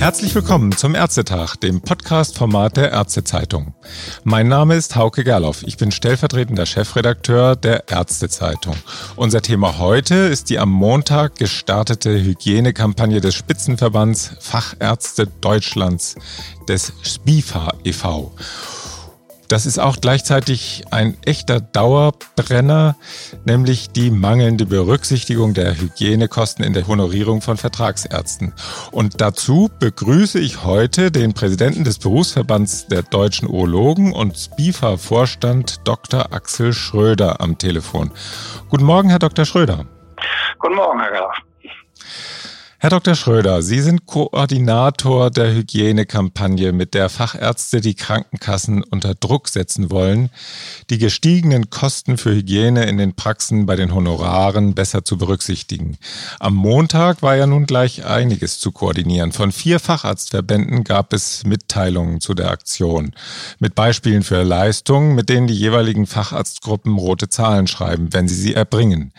Herzlich willkommen zum Ärztetag, dem Podcast-Format der Ärztezeitung. Mein Name ist Hauke Gerloff. Ich bin stellvertretender Chefredakteur der Ärztezeitung. Unser Thema heute ist die am Montag gestartete Hygienekampagne des Spitzenverbands Fachärzte Deutschlands, des SPIFA e.V. Das ist auch gleichzeitig ein echter Dauerbrenner, nämlich die mangelnde Berücksichtigung der Hygienekosten in der Honorierung von Vertragsärzten. Und dazu begrüße ich heute den Präsidenten des Berufsverbands der deutschen Urologen und SPIFA-Vorstand Dr. Axel Schröder am Telefon. Guten Morgen, Herr Dr. Schröder. Guten Morgen, Herr Graf. Herr Dr. Schröder, Sie sind Koordinator der Hygienekampagne, mit der Fachärzte die Krankenkassen unter Druck setzen wollen, die gestiegenen Kosten für Hygiene in den Praxen bei den Honoraren besser zu berücksichtigen. Am Montag war ja nun gleich einiges zu koordinieren. Von vier Facharztverbänden gab es Mitteilungen zu der Aktion mit Beispielen für Leistungen, mit denen die jeweiligen Facharztgruppen rote Zahlen schreiben, wenn sie sie erbringen.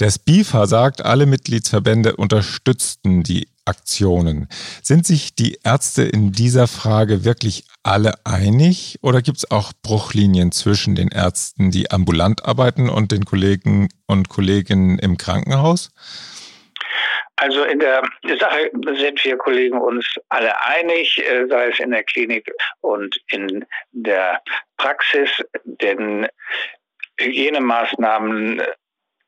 Der SPIFA sagt, alle Mitgliedsverbände unterstützen unterstützten die Aktionen. Sind sich die Ärzte in dieser Frage wirklich alle einig oder gibt es auch Bruchlinien zwischen den Ärzten, die ambulant arbeiten und den Kollegen und Kolleginnen im Krankenhaus? Also in der Sache sind wir Kollegen uns alle einig, äh, sei es in der Klinik und in der Praxis, denn Hygienemaßnahmen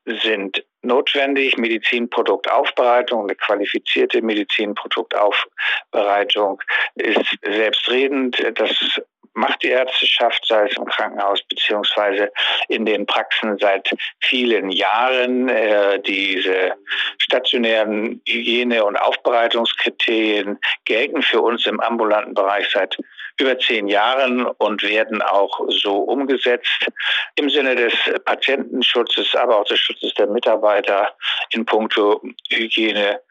sind notwendig. Medizinproduktaufbereitung, eine qualifizierte Medizinproduktaufbereitung ist selbstredend. Das macht die Ärzteschaft, sei es im Krankenhaus beziehungsweise in den Praxen seit vielen Jahren. Äh, diese stationären Hygiene- und Aufbereitungskriterien gelten für uns im ambulanten Bereich seit über zehn Jahren und werden auch so umgesetzt im Sinne des Patientenschutzes, aber auch des Schutzes der Mitarbeiter in puncto Hygiene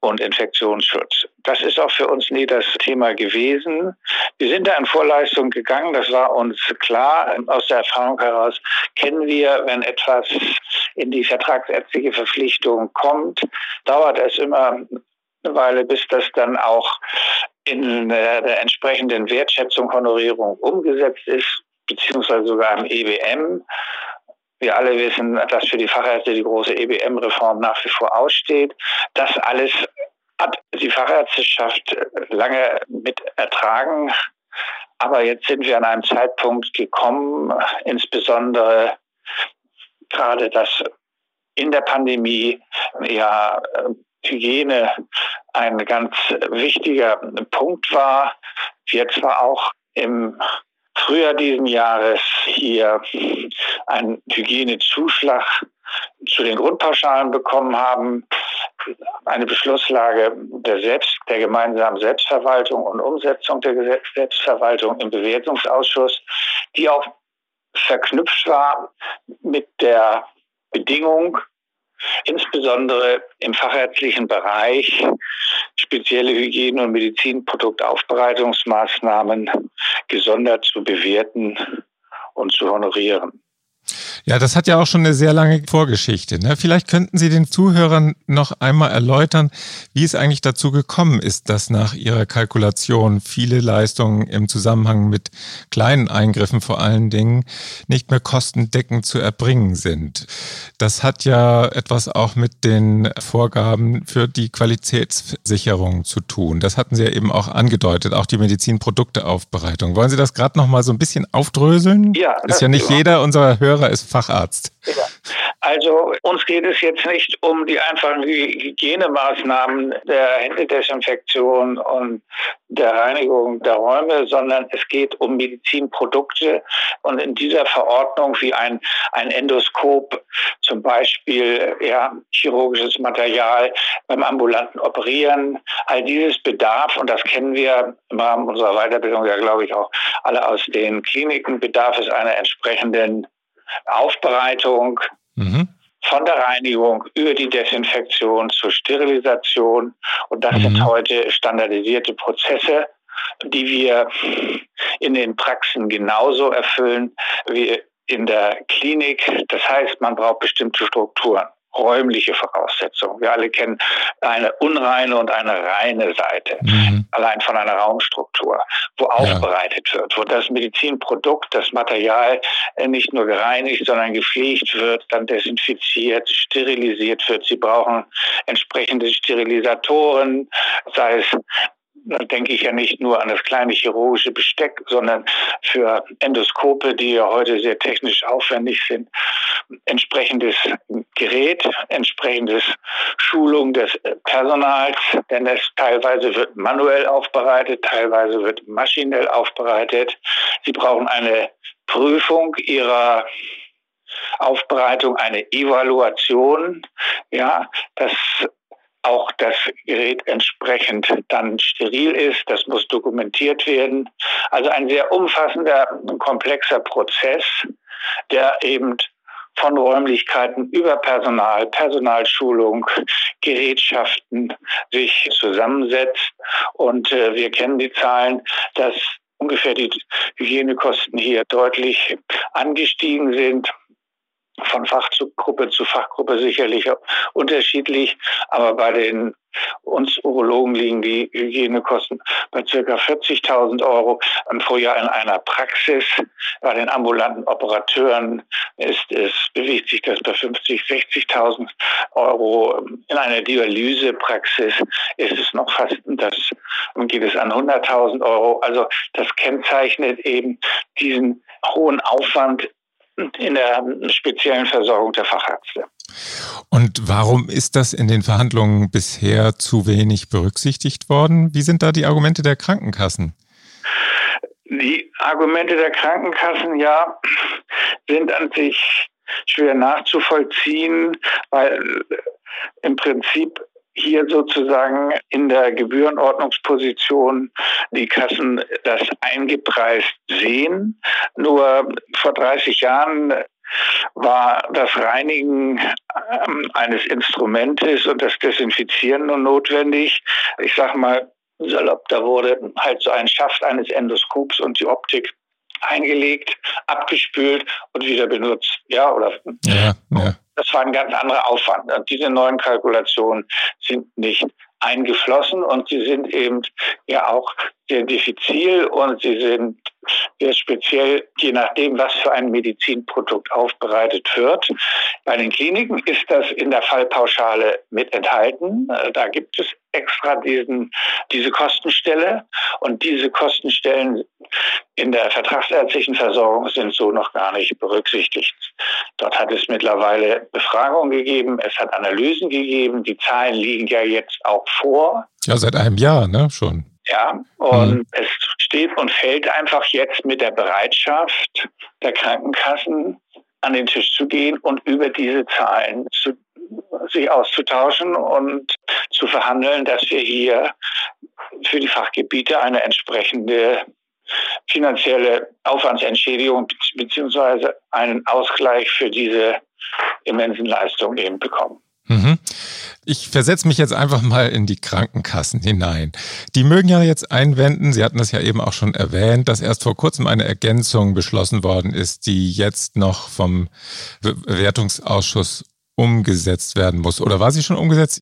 und Infektionsschutz. Das ist auch für uns nie das Thema gewesen. Wir sind da in Vorleistung gegangen, das war uns klar. Aus der Erfahrung heraus kennen wir, wenn etwas in die vertragsärztliche Verpflichtung kommt, dauert es immer eine Weile, bis das dann auch in der entsprechenden Wertschätzung, Honorierung umgesetzt ist, beziehungsweise sogar im EBM. Wir alle wissen, dass für die Fachärzte die große EBM-Reform nach wie vor aussteht. Das alles hat die Fachärzteschaft lange mit ertragen. Aber jetzt sind wir an einem Zeitpunkt gekommen, insbesondere gerade das in der Pandemie ja Hygiene ein ganz wichtiger Punkt war. Wir zwar auch im Frühjahr diesen Jahres hier einen Hygienezuschlag zu den Grundpauschalen bekommen haben, eine Beschlusslage der, Selbst, der gemeinsamen Selbstverwaltung und Umsetzung der Selbstverwaltung im Bewertungsausschuss, die auch verknüpft war mit der Bedingung, insbesondere im fachärztlichen Bereich spezielle Hygiene- und Medizinproduktaufbereitungsmaßnahmen gesondert zu bewerten und zu honorieren. Ja, das hat ja auch schon eine sehr lange Vorgeschichte. Ne? Vielleicht könnten Sie den Zuhörern noch einmal erläutern, wie es eigentlich dazu gekommen ist, dass nach Ihrer Kalkulation viele Leistungen im Zusammenhang mit kleinen Eingriffen vor allen Dingen nicht mehr kostendeckend zu erbringen sind. Das hat ja etwas auch mit den Vorgaben für die Qualitätssicherung zu tun. Das hatten Sie ja eben auch angedeutet, auch die Medizinprodukteaufbereitung. Wollen Sie das gerade noch mal so ein bisschen aufdröseln? Ja. Ist ja nicht jeder unserer Hörer ist Facharzt. Also uns geht es jetzt nicht um die einfachen Hygienemaßnahmen der Händedesinfektion und der Reinigung der Räume, sondern es geht um Medizinprodukte und in dieser Verordnung wie ein, ein Endoskop, zum Beispiel ja, chirurgisches Material beim ambulanten Operieren, all dieses Bedarf, und das kennen wir im Rahmen unserer Weiterbildung ja, glaube ich, auch alle aus den Kliniken, bedarf es einer entsprechenden Aufbereitung mhm. von der Reinigung über die Desinfektion zur Sterilisation. Und das mhm. sind heute standardisierte Prozesse, die wir in den Praxen genauso erfüllen wie in der Klinik. Das heißt, man braucht bestimmte Strukturen. Räumliche Voraussetzungen. Wir alle kennen eine unreine und eine reine Seite, mhm. allein von einer Raumstruktur, wo ja. aufbereitet wird, wo das Medizinprodukt, das Material nicht nur gereinigt, sondern gepflegt wird, dann desinfiziert, sterilisiert wird. Sie brauchen entsprechende Sterilisatoren, sei es da denke ich ja nicht nur an das kleine chirurgische Besteck, sondern für Endoskope, die ja heute sehr technisch aufwendig sind, entsprechendes Gerät, entsprechendes Schulung des Personals, denn es teilweise wird manuell aufbereitet, teilweise wird maschinell aufbereitet. Sie brauchen eine Prüfung ihrer Aufbereitung, eine Evaluation, ja, das auch das Gerät entsprechend dann steril ist. Das muss dokumentiert werden. Also ein sehr umfassender, komplexer Prozess, der eben von Räumlichkeiten über Personal, Personalschulung, Gerätschaften sich zusammensetzt. Und äh, wir kennen die Zahlen, dass ungefähr die Hygienekosten hier deutlich angestiegen sind von Fachgruppe zu Fachgruppe sicherlich unterschiedlich, aber bei den uns Urologen liegen die Hygienekosten bei circa 40.000 Euro pro Jahr in einer Praxis. Bei den ambulanten Operateuren ist es, bewegt sich das bei 50.000, 60.000 Euro. In einer Dialysepraxis ist es noch fast, das geht es an 100.000 Euro. Also das kennzeichnet eben diesen hohen Aufwand in der speziellen Versorgung der Fachärzte. Und warum ist das in den Verhandlungen bisher zu wenig berücksichtigt worden? Wie sind da die Argumente der Krankenkassen? Die Argumente der Krankenkassen, ja, sind an sich schwer nachzuvollziehen, weil im Prinzip hier sozusagen in der Gebührenordnungsposition die Kassen das eingepreist sehen. Nur vor 30 Jahren war das Reinigen ähm, eines Instrumentes und das Desinfizieren nur notwendig. Ich sag mal, salopp, da wurde halt so ein Schaft eines Endoskops und die Optik eingelegt, abgespült und wieder benutzt. Ja, oder ja, ja. Das war ein ganz anderer Aufwand. Und diese neuen Kalkulationen sind nicht eingeflossen und sie sind eben ja auch sehr diffizil und sie sind sehr speziell, je nachdem, was für ein Medizinprodukt aufbereitet wird. Bei den Kliniken ist das in der Fallpauschale mit enthalten. Da gibt es extra diesen, diese Kostenstelle und diese Kostenstellen in der vertragsärztlichen Versorgung sind so noch gar nicht berücksichtigt. Dort hat es mittlerweile Befragungen gegeben, es hat Analysen gegeben, die Zahlen liegen ja jetzt auch vor. Ja, seit einem Jahr, ne, schon. Ja, und mhm. es steht und fällt einfach jetzt mit der Bereitschaft der Krankenkassen an den Tisch zu gehen und über diese Zahlen zu, sich auszutauschen und zu verhandeln, dass wir hier für die Fachgebiete eine entsprechende finanzielle Aufwandsentschädigung beziehungsweise einen Ausgleich für diese immensen Leistungen eben bekommen. Mhm. Ich versetze mich jetzt einfach mal in die Krankenkassen hinein. Die mögen ja jetzt einwenden, Sie hatten das ja eben auch schon erwähnt, dass erst vor kurzem eine Ergänzung beschlossen worden ist, die jetzt noch vom Bewertungsausschuss umgesetzt werden muss. Oder war sie schon umgesetzt?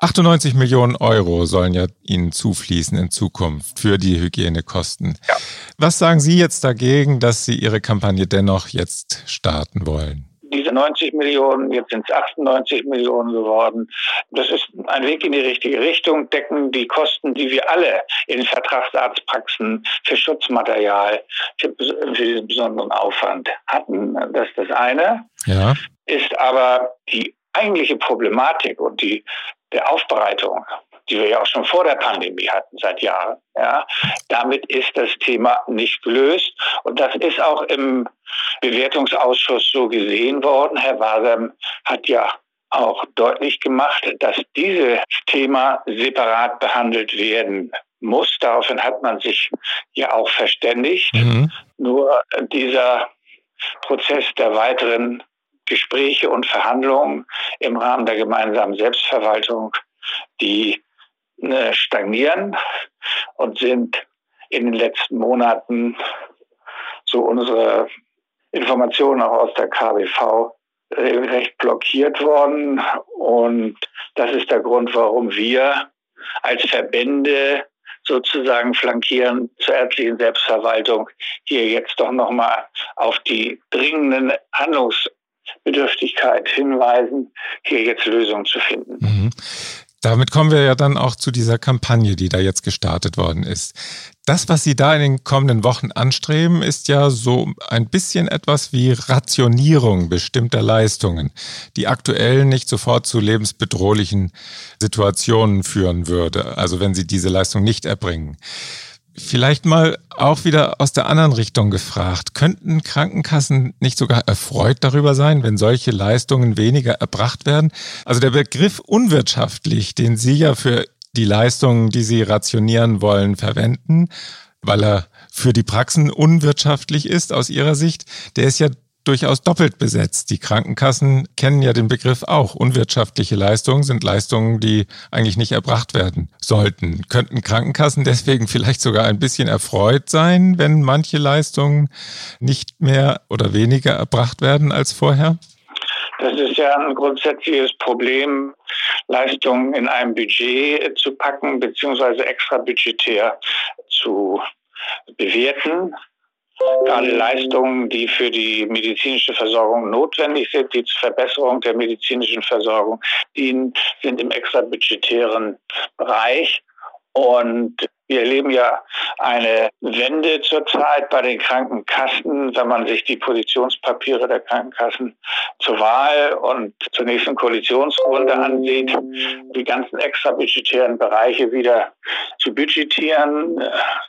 98 Millionen Euro sollen ja Ihnen zufließen in Zukunft für die Hygienekosten. Ja. Was sagen Sie jetzt dagegen, dass Sie Ihre Kampagne dennoch jetzt starten wollen? Diese 90 Millionen, jetzt sind es 98 Millionen geworden. Das ist ein Weg in die richtige Richtung, decken die Kosten, die wir alle in Vertragsarztpraxen für Schutzmaterial, für, für diesen besonderen Aufwand hatten. Das ist das eine. Ja. Ist aber die eigentliche Problematik und die der Aufbereitung die wir ja auch schon vor der Pandemie hatten, seit Jahren. Ja, damit ist das Thema nicht gelöst. Und das ist auch im Bewertungsausschuss so gesehen worden. Herr Wasam hat ja auch deutlich gemacht, dass dieses Thema separat behandelt werden muss. Daraufhin hat man sich ja auch verständigt. Mhm. Nur dieser Prozess der weiteren Gespräche und Verhandlungen im Rahmen der gemeinsamen Selbstverwaltung, die stagnieren und sind in den letzten Monaten so unsere Informationen auch aus der KBV regelrecht blockiert worden. Und das ist der Grund, warum wir als Verbände sozusagen flankieren zur ärztlichen Selbstverwaltung hier jetzt doch nochmal auf die dringenden Handlungsbedürftigkeit hinweisen, hier jetzt Lösungen zu finden. Mhm. Damit kommen wir ja dann auch zu dieser Kampagne, die da jetzt gestartet worden ist. Das, was Sie da in den kommenden Wochen anstreben, ist ja so ein bisschen etwas wie Rationierung bestimmter Leistungen, die aktuell nicht sofort zu lebensbedrohlichen Situationen führen würde, also wenn Sie diese Leistung nicht erbringen. Vielleicht mal auch wieder aus der anderen Richtung gefragt. Könnten Krankenkassen nicht sogar erfreut darüber sein, wenn solche Leistungen weniger erbracht werden? Also der Begriff unwirtschaftlich, den Sie ja für die Leistungen, die Sie rationieren wollen, verwenden, weil er für die Praxen unwirtschaftlich ist aus Ihrer Sicht, der ist ja durchaus doppelt besetzt. Die Krankenkassen kennen ja den Begriff auch. Unwirtschaftliche Leistungen sind Leistungen, die eigentlich nicht erbracht werden sollten. Könnten Krankenkassen deswegen vielleicht sogar ein bisschen erfreut sein, wenn manche Leistungen nicht mehr oder weniger erbracht werden als vorher? Das ist ja ein grundsätzliches Problem, Leistungen in einem Budget zu packen, beziehungsweise extra budgetär zu bewerten. Gerade Leistungen, die für die medizinische Versorgung notwendig sind, die zur Verbesserung der medizinischen Versorgung dienen, sind im extrabudgetären Bereich. Und wir erleben ja eine Wende zurzeit bei den Krankenkassen, wenn man sich die Positionspapiere der Krankenkassen zur Wahl und zur nächsten Koalitionsrunde ansieht, die ganzen extrabudgetären Bereiche wieder zu budgetieren.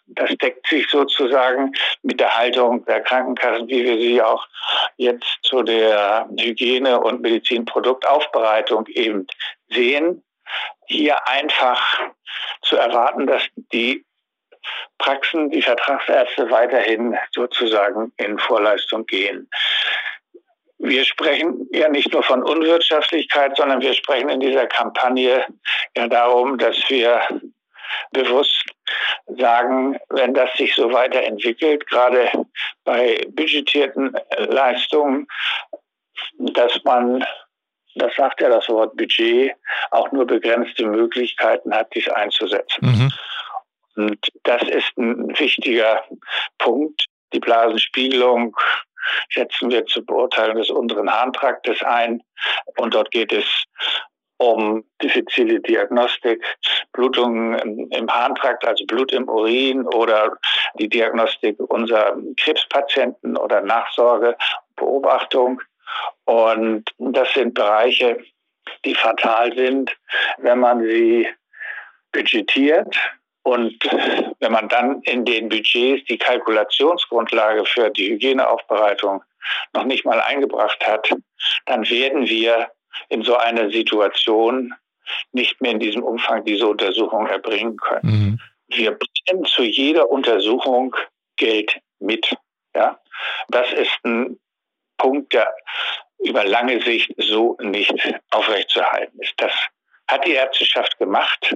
Das deckt sich sozusagen mit der Haltung der Krankenkassen, wie wir sie auch jetzt zu der Hygiene- und Medizinproduktaufbereitung eben sehen hier einfach zu erwarten, dass die Praxen, die Vertragsärzte weiterhin sozusagen in Vorleistung gehen. Wir sprechen ja nicht nur von Unwirtschaftlichkeit, sondern wir sprechen in dieser Kampagne ja darum, dass wir bewusst sagen, wenn das sich so weiterentwickelt, gerade bei budgetierten Leistungen, dass man das sagt ja das Wort Budget, auch nur begrenzte Möglichkeiten hat, dies einzusetzen. Mhm. Und das ist ein wichtiger Punkt. Die Blasenspiegelung setzen wir zur Beurteilung des unteren Harntraktes ein. Und dort geht es um diffizile Diagnostik, Blutungen im Harntrakt, also Blut im Urin oder die Diagnostik unserer Krebspatienten oder Nachsorge, Beobachtung. Und das sind Bereiche, die fatal sind, wenn man sie budgetiert und wenn man dann in den Budgets die Kalkulationsgrundlage für die Hygieneaufbereitung noch nicht mal eingebracht hat, dann werden wir in so einer Situation nicht mehr in diesem Umfang diese Untersuchung erbringen können. Mhm. Wir bringen zu jeder Untersuchung Geld mit. Ja? Das ist ein Punkt, der über lange Sicht so nicht aufrechtzuerhalten ist. Das hat die Ärzteschaft gemacht.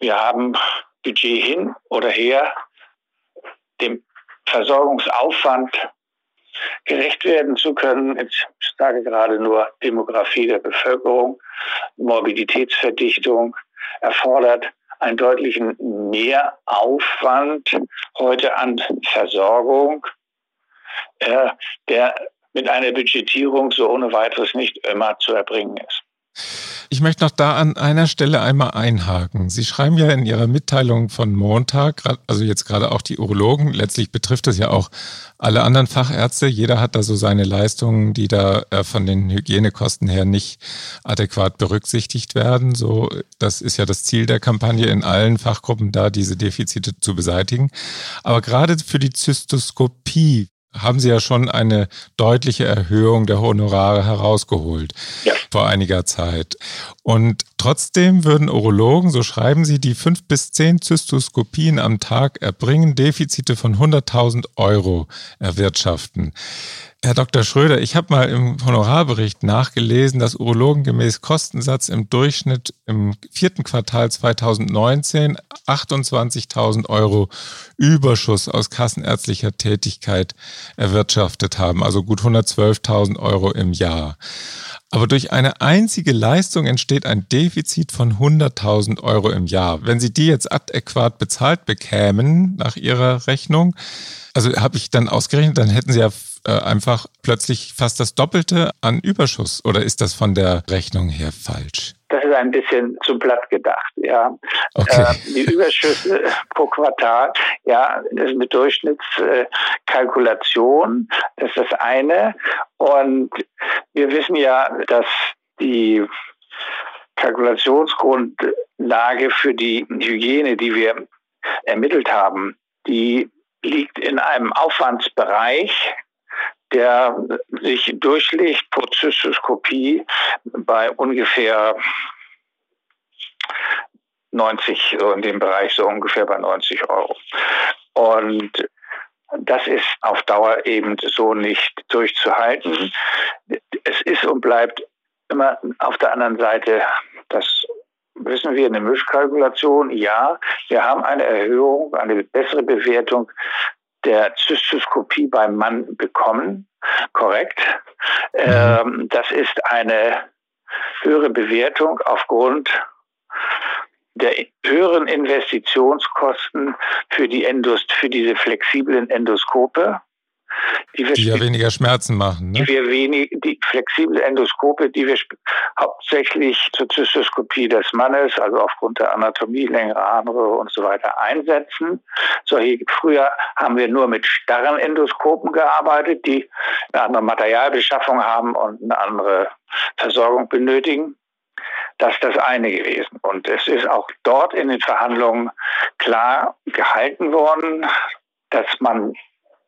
Wir haben Budget hin oder her, dem Versorgungsaufwand gerecht werden zu können. Ich sage gerade nur Demografie der Bevölkerung, Morbiditätsverdichtung erfordert einen deutlichen Mehraufwand heute an Versorgung, äh, der mit einer Budgetierung so ohne weiteres nicht immer zu erbringen ist. Ich möchte noch da an einer Stelle einmal einhaken. Sie schreiben ja in Ihrer Mitteilung von Montag, also jetzt gerade auch die Urologen, letztlich betrifft es ja auch alle anderen Fachärzte. Jeder hat da so seine Leistungen, die da äh, von den Hygienekosten her nicht adäquat berücksichtigt werden. So, das ist ja das Ziel der Kampagne in allen Fachgruppen da, diese Defizite zu beseitigen. Aber gerade für die Zystoskopie haben Sie ja schon eine deutliche Erhöhung der Honorare herausgeholt ja. vor einiger Zeit. Und trotzdem würden Urologen, so schreiben Sie, die fünf bis zehn Zystoskopien am Tag erbringen, Defizite von 100.000 Euro erwirtschaften. Herr Dr. Schröder, ich habe mal im Honorarbericht nachgelesen, dass Urologen gemäß Kostensatz im Durchschnitt im vierten Quartal 2019 28.000 Euro Überschuss aus kassenärztlicher Tätigkeit erwirtschaftet haben, also gut 112.000 Euro im Jahr. Aber durch eine einzige Leistung entsteht ein Defizit von 100.000 Euro im Jahr. Wenn Sie die jetzt adäquat bezahlt bekämen nach Ihrer Rechnung, also habe ich dann ausgerechnet, dann hätten Sie ja äh, einfach plötzlich fast das Doppelte an Überschuss. Oder ist das von der Rechnung her falsch? Das ist ein bisschen zu platt gedacht, ja. Okay. Äh, die Überschüsse pro Quartal, ja, das ist eine Durchschnittskalkulation, das ist das eine. Und wir wissen ja, dass die Kalkulationsgrundlage für die Hygiene, die wir ermittelt haben, die liegt in einem Aufwandsbereich, der sich durchlegt pro Zystoskopie bei ungefähr 90, so in dem Bereich so ungefähr bei 90 Euro. Und das ist auf Dauer eben so nicht durchzuhalten. Es ist und bleibt immer auf der anderen Seite, das wissen wir, eine Mischkalkulation. Ja, wir haben eine Erhöhung, eine bessere Bewertung der Zystoskopie beim Mann bekommen. Korrekt. Ähm, das ist eine höhere Bewertung aufgrund der höheren Investitionskosten für die Endos, für diese flexiblen Endoskope die, wir die ja weniger Schmerzen machen. Ne? Die wir wenig, die flexible Endoskope, die wir hauptsächlich zur Zystoskopie des Mannes, also aufgrund der Anatomie, längere Harnröhre und so weiter einsetzen. Solche, früher haben wir nur mit starren Endoskopen gearbeitet, die eine andere Materialbeschaffung haben und eine andere Versorgung benötigen. Das ist das eine gewesen. Und es ist auch dort in den Verhandlungen klar gehalten worden, dass man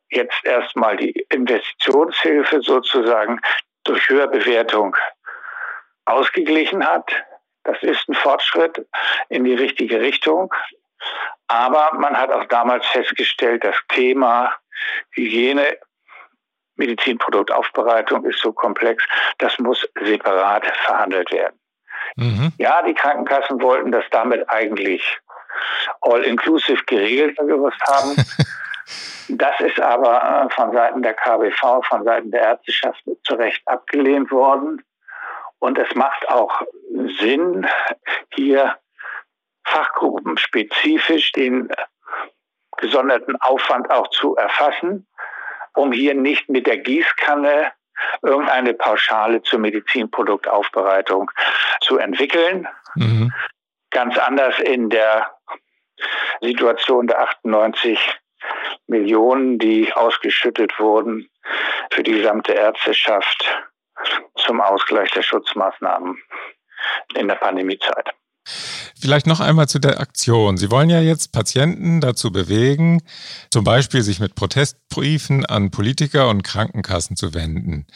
jetzt erstmal die Investitionshilfe sozusagen durch Höherbewertung ausgeglichen hat. Das ist ein Fortschritt in die richtige Richtung. Aber man hat auch damals festgestellt, das Thema Hygiene, Medizinproduktaufbereitung ist so komplex, das muss separat verhandelt werden. Mhm. Ja, die Krankenkassen wollten das damit eigentlich all-inclusive geregelt gewusst haben. Das ist aber äh, von Seiten der KBV, von Seiten der Ärzteschaft zu Recht abgelehnt worden. Und es macht auch Sinn, hier fachgruppenspezifisch den gesonderten Aufwand auch zu erfassen, um hier nicht mit der Gießkanne irgendeine Pauschale zur Medizinproduktaufbereitung zu entwickeln. Mhm. Ganz anders in der Situation der 98 Millionen, die ausgeschüttet wurden für die gesamte Ärzteschaft zum Ausgleich der Schutzmaßnahmen in der Pandemiezeit. Vielleicht noch einmal zu der Aktion. Sie wollen ja jetzt Patienten dazu bewegen, zum Beispiel sich mit Protestbriefen an Politiker und Krankenkassen zu wenden.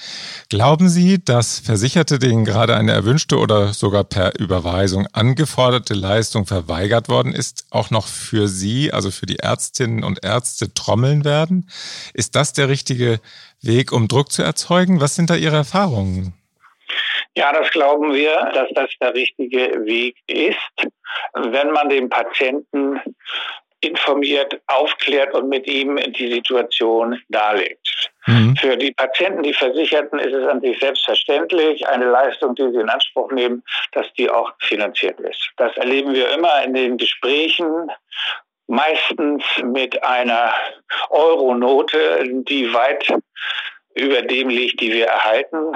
Glauben Sie, dass Versicherte, denen gerade eine erwünschte oder sogar per Überweisung angeforderte Leistung verweigert worden ist, auch noch für Sie, also für die Ärztinnen und Ärzte, trommeln werden? Ist das der richtige Weg, um Druck zu erzeugen? Was sind da Ihre Erfahrungen? Ja, das glauben wir, dass das der richtige Weg ist, wenn man den Patienten informiert, aufklärt und mit ihm die Situation darlegt. Mhm. Für die Patienten, die Versicherten, ist es an sich selbstverständlich, eine Leistung, die sie in Anspruch nehmen, dass die auch finanziert ist. Das erleben wir immer in den Gesprächen, meistens mit einer Euronote, die weit über dem liegt, die wir erhalten.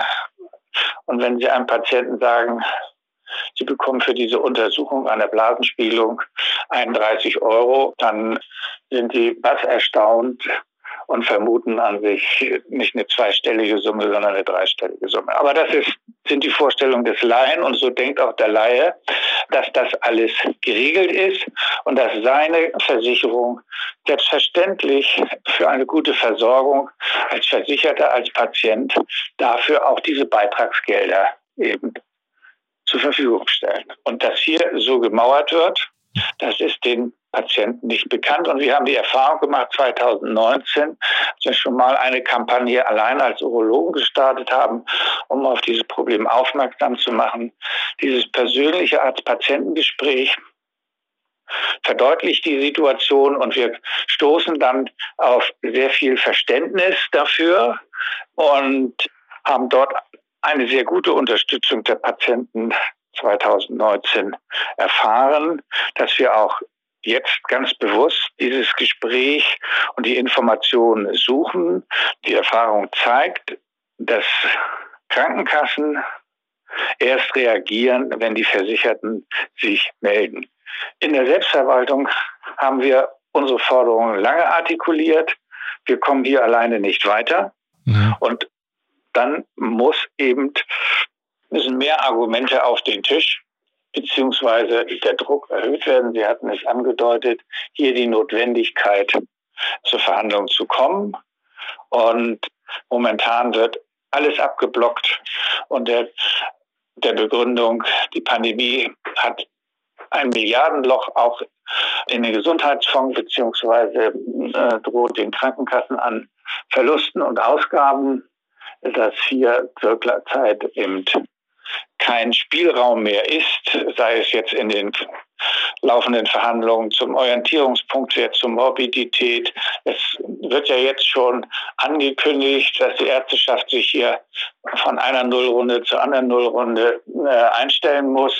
Und wenn Sie einem Patienten sagen, Sie bekommen für diese Untersuchung einer Blasenspiegelung 31 Euro, dann sind die was erstaunt, und vermuten an sich nicht eine zweistellige Summe, sondern eine dreistellige Summe. Aber das ist, sind die Vorstellungen des Laien und so denkt auch der Laie, dass das alles geregelt ist und dass seine Versicherung selbstverständlich für eine gute Versorgung als Versicherter, als Patient dafür auch diese Beitragsgelder eben zur Verfügung stellen. Und dass hier so gemauert wird, das ist den Patienten nicht bekannt. Und wir haben die Erfahrung gemacht, 2019, dass wir schon mal eine Kampagne allein als Urologen gestartet haben, um auf dieses Problem aufmerksam zu machen. Dieses persönliche Arzt-Patientengespräch verdeutlicht die Situation und wir stoßen dann auf sehr viel Verständnis dafür und haben dort eine sehr gute Unterstützung der Patienten 2019 erfahren, dass wir auch jetzt ganz bewusst dieses Gespräch und die Informationen suchen. Die Erfahrung zeigt, dass Krankenkassen erst reagieren, wenn die Versicherten sich melden. In der Selbstverwaltung haben wir unsere Forderungen lange artikuliert. Wir kommen hier alleine nicht weiter. Ja. Und dann muss eben, müssen mehr Argumente auf den Tisch, beziehungsweise der Druck erhöht werden. Sie hatten es angedeutet, hier die Notwendigkeit zur Verhandlung zu kommen. Und momentan wird alles abgeblockt und der, der Begründung, die Pandemie hat ein Milliardenloch auch in den Gesundheitsfonds beziehungsweise äh, droht den Krankenkassen an Verlusten und Ausgaben, dass hier zur Zeit eben kein Spielraum mehr ist, sei es jetzt in den laufenden Verhandlungen zum Orientierungspunktwert, zur Morbidität. Es wird ja jetzt schon angekündigt, dass die Ärzteschaft sich hier von einer Nullrunde zur anderen Nullrunde äh, einstellen muss.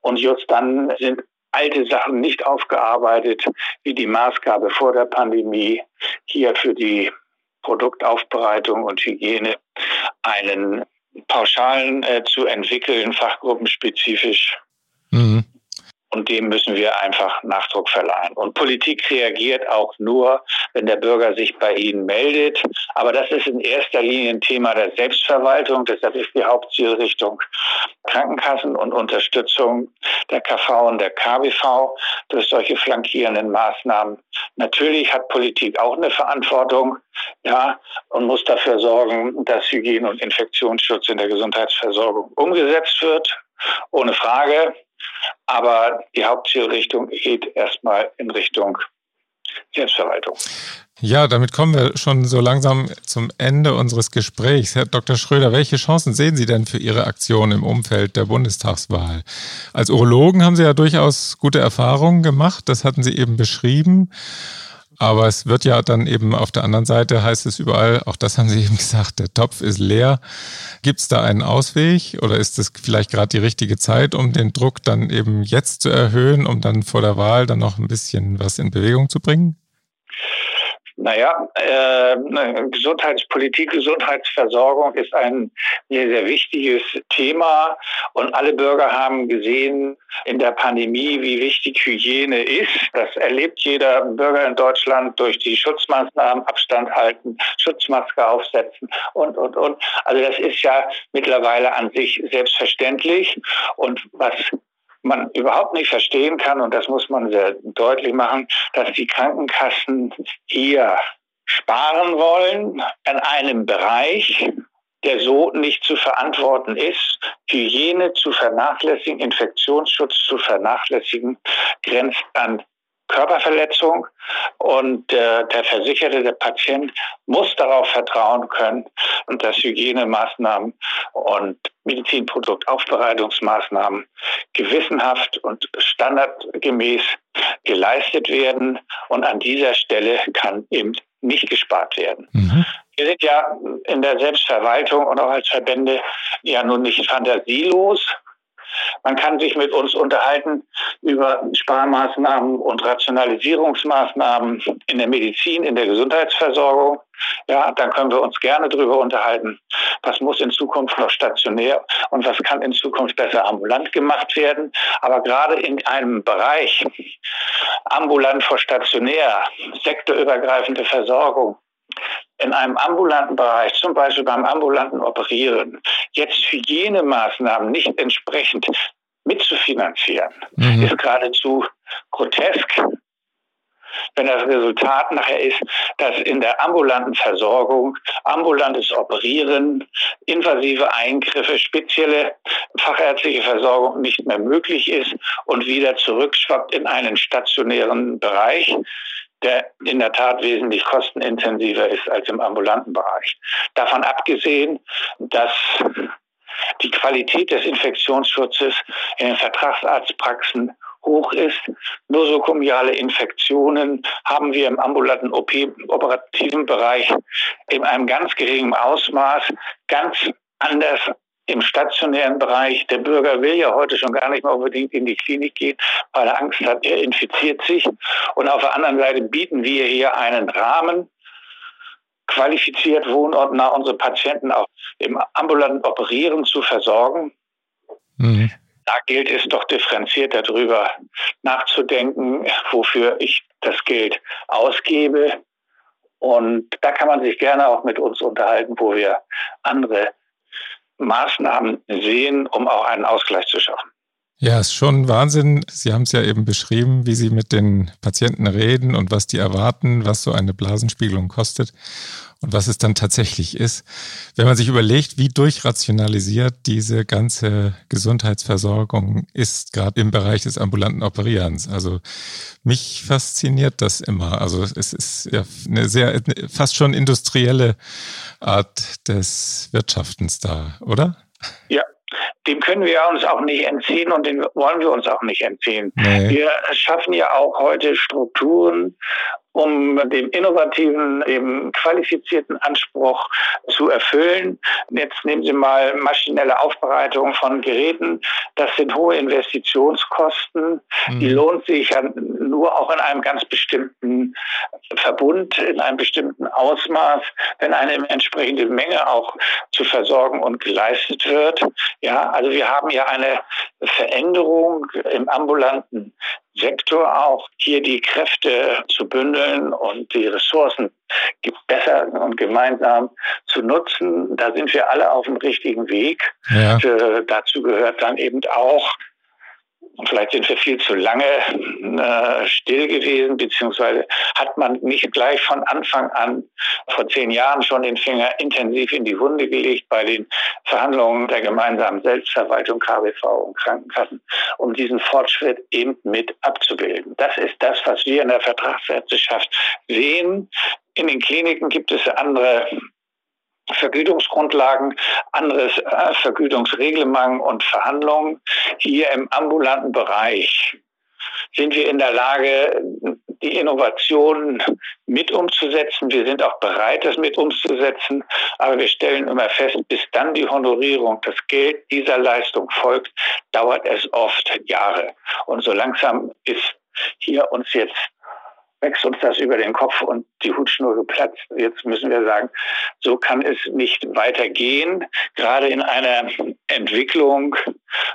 Und just dann sind alte Sachen nicht aufgearbeitet, wie die Maßgabe vor der Pandemie, hier für die Produktaufbereitung und Hygiene einen Pauschalen äh, zu entwickeln, fachgruppenspezifisch. Mhm. Und dem müssen wir einfach Nachdruck verleihen. Und Politik reagiert auch nur, wenn der Bürger sich bei Ihnen meldet. Aber das ist in erster Linie ein Thema der Selbstverwaltung. Deshalb ist die Hauptzielrichtung Krankenkassen und Unterstützung der KV und der KBV durch solche flankierenden Maßnahmen. Natürlich hat Politik auch eine Verantwortung, ja, und muss dafür sorgen, dass Hygiene und Infektionsschutz in der Gesundheitsversorgung umgesetzt wird. Ohne Frage. Aber die Hauptzielrichtung geht erstmal in Richtung Selbstverwaltung. Ja, damit kommen wir schon so langsam zum Ende unseres Gesprächs. Herr Dr. Schröder, welche Chancen sehen Sie denn für Ihre Aktion im Umfeld der Bundestagswahl? Als Urologen haben Sie ja durchaus gute Erfahrungen gemacht, das hatten Sie eben beschrieben. Aber es wird ja dann eben auf der anderen Seite, heißt es überall, auch das haben Sie eben gesagt, der Topf ist leer. Gibt es da einen Ausweg oder ist es vielleicht gerade die richtige Zeit, um den Druck dann eben jetzt zu erhöhen, um dann vor der Wahl dann noch ein bisschen was in Bewegung zu bringen? Naja, äh, Gesundheitspolitik, Gesundheitsversorgung ist ein sehr, sehr wichtiges Thema und alle Bürger haben gesehen in der Pandemie, wie wichtig Hygiene ist. Das erlebt jeder Bürger in Deutschland durch die Schutzmaßnahmen, Abstand halten, Schutzmaske aufsetzen und, und, und. Also das ist ja mittlerweile an sich selbstverständlich und was man überhaupt nicht verstehen kann, und das muss man sehr deutlich machen, dass die Krankenkassen hier sparen wollen an einem Bereich, der so nicht zu verantworten ist. Hygiene zu vernachlässigen, Infektionsschutz zu vernachlässigen, grenzt an Körperverletzung und äh, der Versicherte, der Patient muss darauf vertrauen können, dass Hygienemaßnahmen und Medizinproduktaufbereitungsmaßnahmen gewissenhaft und standardgemäß geleistet werden. Und an dieser Stelle kann eben nicht gespart werden. Mhm. Wir sind ja in der Selbstverwaltung und auch als Verbände ja nun nicht fantasielos, man kann sich mit uns unterhalten über Sparmaßnahmen und Rationalisierungsmaßnahmen in der Medizin, in der Gesundheitsversorgung. Ja, dann können wir uns gerne darüber unterhalten, was muss in Zukunft noch stationär und was kann in Zukunft besser ambulant gemacht werden. Aber gerade in einem Bereich ambulant vor stationär, sektorübergreifende Versorgung, in einem ambulanten Bereich, zum Beispiel beim ambulanten Operieren, jetzt Hygienemaßnahmen nicht entsprechend mitzufinanzieren, mhm. ist geradezu grotesk. wenn das Resultat nachher ist, dass in der ambulanten Versorgung, ambulantes Operieren, invasive Eingriffe, spezielle fachärztliche Versorgung nicht mehr möglich ist und wieder zurückschwappt in einen stationären Bereich, der in der Tat wesentlich kostenintensiver ist als im ambulanten Bereich. Davon abgesehen, dass die Qualität des Infektionsschutzes in den Vertragsarztpraxen hoch ist. Nosokomiale Infektionen haben wir im ambulanten OP, operativen Bereich in einem ganz geringen Ausmaß, ganz anders im stationären Bereich. Der Bürger will ja heute schon gar nicht mehr unbedingt in die Klinik gehen, weil er Angst hat, er infiziert sich. Und auf der anderen Seite bieten wir hier einen Rahmen, qualifiziert wohnortnah unsere Patienten auch im ambulanten Operieren zu versorgen. Mhm. Da gilt es doch differenziert darüber nachzudenken, wofür ich das Geld ausgebe. Und da kann man sich gerne auch mit uns unterhalten, wo wir andere Maßnahmen sehen, um auch einen Ausgleich zu schaffen. Ja, ist schon Wahnsinn. Sie haben es ja eben beschrieben, wie Sie mit den Patienten reden und was die erwarten, was so eine Blasenspiegelung kostet und was es dann tatsächlich ist. Wenn man sich überlegt, wie durchrationalisiert diese ganze Gesundheitsversorgung ist, gerade im Bereich des ambulanten Operierens. Also mich fasziniert das immer. Also es ist ja eine sehr, fast schon industrielle Art des Wirtschaftens da, oder? Ja, dem können wir uns auch nicht entziehen und den wollen wir uns auch nicht entziehen. Nee. Wir schaffen ja auch heute Strukturen um dem innovativen, dem qualifizierten Anspruch zu erfüllen. Jetzt nehmen Sie mal maschinelle Aufbereitung von Geräten. Das sind hohe Investitionskosten. Mhm. Die lohnt sich ja nur auch in einem ganz bestimmten Verbund, in einem bestimmten Ausmaß, wenn eine entsprechende Menge auch zu versorgen und geleistet wird. Ja, also wir haben ja eine Veränderung im ambulanten Sektor auch hier die Kräfte zu bündeln und die Ressourcen besser und gemeinsam zu nutzen. Da sind wir alle auf dem richtigen Weg. Ja. Und, äh, dazu gehört dann eben auch vielleicht sind wir viel zu lange äh, still gewesen, beziehungsweise hat man nicht gleich von Anfang an vor zehn Jahren schon den Finger intensiv in die Wunde gelegt bei den Verhandlungen der gemeinsamen Selbstverwaltung KBV und Krankenkassen, um diesen Fortschritt eben mit abzubilden. Das ist das, was wir in der Vertragsärzteschaft sehen. In den Kliniken gibt es andere Vergütungsgrundlagen, anderes äh, Vergütungsreglement und Verhandlungen. Hier im ambulanten Bereich sind wir in der Lage, die Innovationen mit umzusetzen. Wir sind auch bereit, das mit umzusetzen. Aber wir stellen immer fest, bis dann die Honorierung, das Geld dieser Leistung folgt, dauert es oft Jahre. Und so langsam ist hier uns jetzt wächst uns das über den Kopf und die Hutschnur geplatzt. Jetzt müssen wir sagen, so kann es nicht weitergehen. Gerade in einer Entwicklung,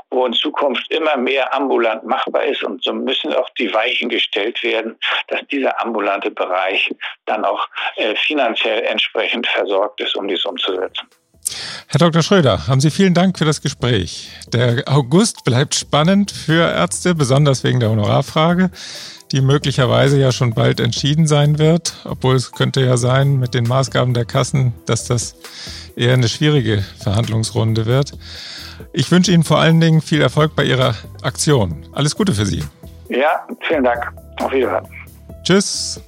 wo in Zukunft immer mehr ambulant machbar ist und so müssen auch die Weichen gestellt werden, dass dieser ambulante Bereich dann auch äh, finanziell entsprechend versorgt ist, um dies umzusetzen. Herr Dr. Schröder, haben Sie vielen Dank für das Gespräch. Der August bleibt spannend für Ärzte, besonders wegen der Honorarfrage die möglicherweise ja schon bald entschieden sein wird, obwohl es könnte ja sein mit den Maßgaben der Kassen, dass das eher eine schwierige Verhandlungsrunde wird. Ich wünsche Ihnen vor allen Dingen viel Erfolg bei Ihrer Aktion. Alles Gute für Sie. Ja, vielen Dank. Auf Wiedersehen. Tschüss.